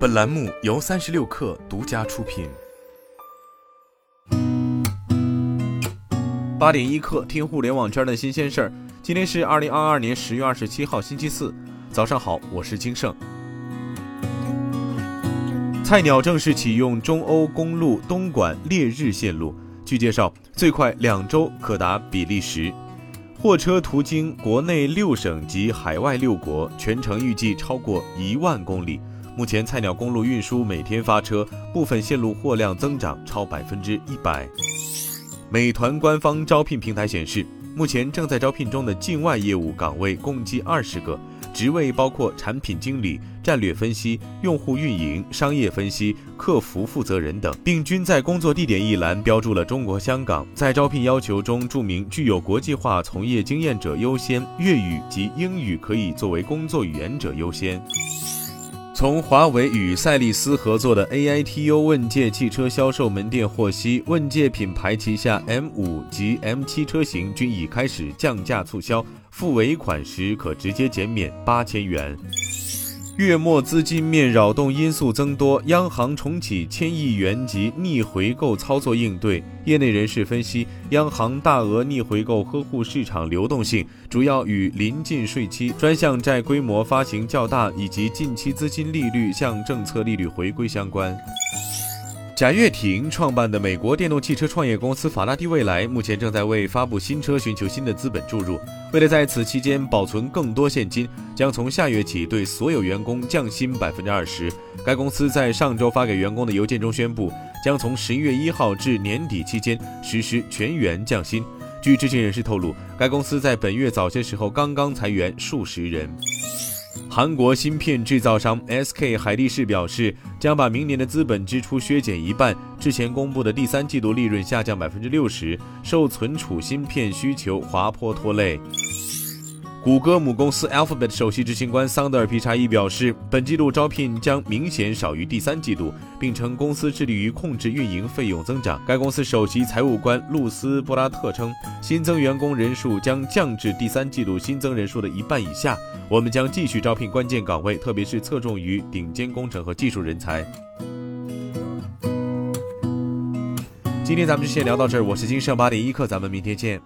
本栏目由三十六氪独家出品。八点一刻，听互联网圈的新鲜事儿。今天是二零二二年十月二十七号，星期四，早上好，我是金盛。菜鸟正式启用中欧公路东莞烈日线路，据介绍，最快两周可达比利时。货车途经国内六省及海外六国，全程预计超过一万公里。目前，菜鸟公路运输每天发车，部分线路货量增长超百分之一百。美团官方招聘平台显示，目前正在招聘中的境外业务岗位共计二十个，职位包括产品经理、战略分析、用户运营、商业分析、客服负责人等，并均在工作地点一栏标注了中国香港。在招聘要求中注明具有国际化从业经验者优先，粤语及英语可以作为工作语言者优先。从华为与赛力斯合作的 AITU 问界汽车销售门店获悉，问界品牌旗下 M5 及 M7 车型均已开始降价促销，付尾款时可直接减免八千元。月末资金面扰动因素增多，央行重启千亿元级逆回购操作应对。业内人士分析，央行大额逆回购呵护市场流动性，主要与临近税期、专项债规模发行较大以及近期资金利率向政策利率回归相关。贾跃亭创办的美国电动汽车创业公司法拉第未来，目前正在为发布新车寻求新的资本注入。为了在此期间保存更多现金，将从下月起对所有员工降薪百分之二十。该公司在上周发给员工的邮件中宣布，将从十一月一号至年底期间实施全员降薪。据知情人士透露，该公司在本月早些时候刚刚裁员数十人。韩国芯片制造商 SK 海力士表示，将把明年的资本支出削减一半。之前公布的第三季度利润下降百分之六十，受存储芯片需求滑坡拖累。谷歌母公司 Alphabet 首席执行官桑德尔皮查伊表示，本季度招聘将明显少于第三季度，并称公司致力于控制运营费用增长。该公司首席财务官露丝布拉特称，新增员工人数将降至第三季度新增人数的一半以下。我们将继续招聘关键岗位，特别是侧重于顶尖工程和技术人才。今天咱们就先聊到这儿，我是金盛八点一刻，咱们明天见。